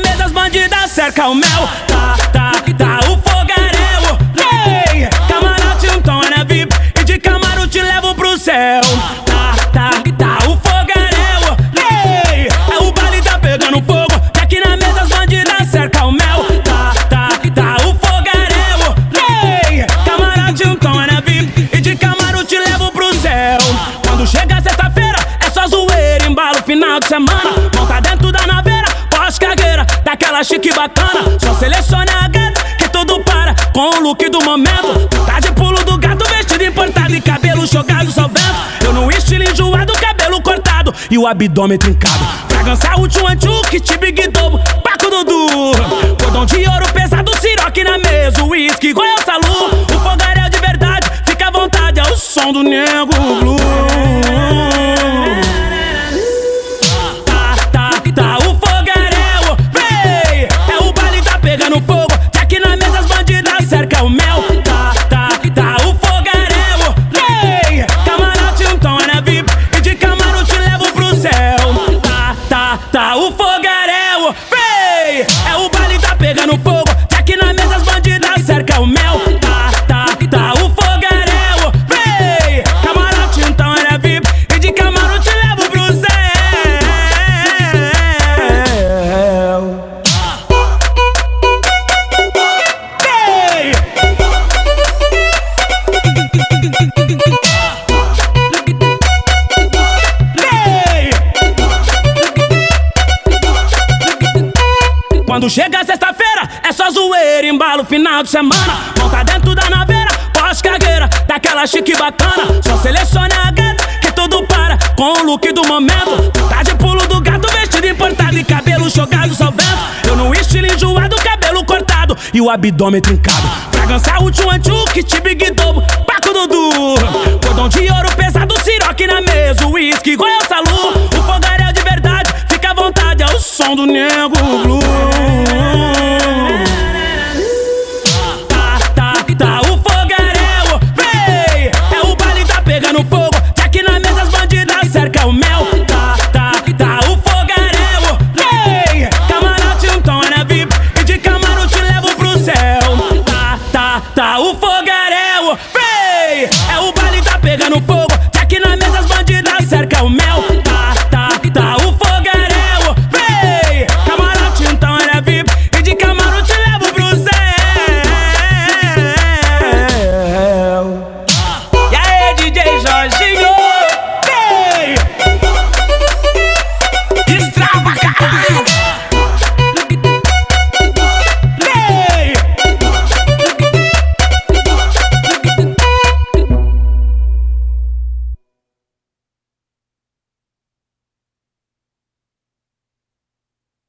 mesa, as bandidas cerca o mel. Tá, tá, tá, o fogaréu. Ei, camarote, um tom era VIP. E de camaro te levo pro céu. Tá, tá, tá, o fogaréu. Ei, é o baile tá pegando fogo. E aqui na mesa, as bandidas cerca o mel. Tá, tá, tá, o fogaréu. Ei, camarote, um tom era VIP. E de camaro te levo pro céu. Quando chega sexta-feira, é só zoeira. Embalo final de semana. Volta dentro da nave. Daquela chique bacana. Só selecione a gata que tudo para com o look do momento. Tá de pulo do gato, vestido importado e cabelo jogado só vento. Eu no estilo enjoado, cabelo cortado e o abdômen trincado. Fragança útil, antigo, kit big double, Paco Dudu. Cordão de ouro pesado, siroque na mesa, uísque, Royal Salu. O fogaréu de verdade, fica à vontade, é o som do nego Quando chega sexta-feira, é só zoeira, embalo final de semana. Monta dentro da naveira, pós-cagueira, daquela chique bacana. Só selecione a gata que tudo para com o look do momento. Tá de pulo do gato, vestido importado e cabelo jogado só vento. Eu no estilo enjoado, cabelo cortado e o abdômen trincado. Fragança útil, antigo, kit big double, Paco Dudu. Cordão de ouro pesado, siroque na mesa, uísque, Royal Salu. O fogaréu de verdade, fica à vontade, é o som do nego blue.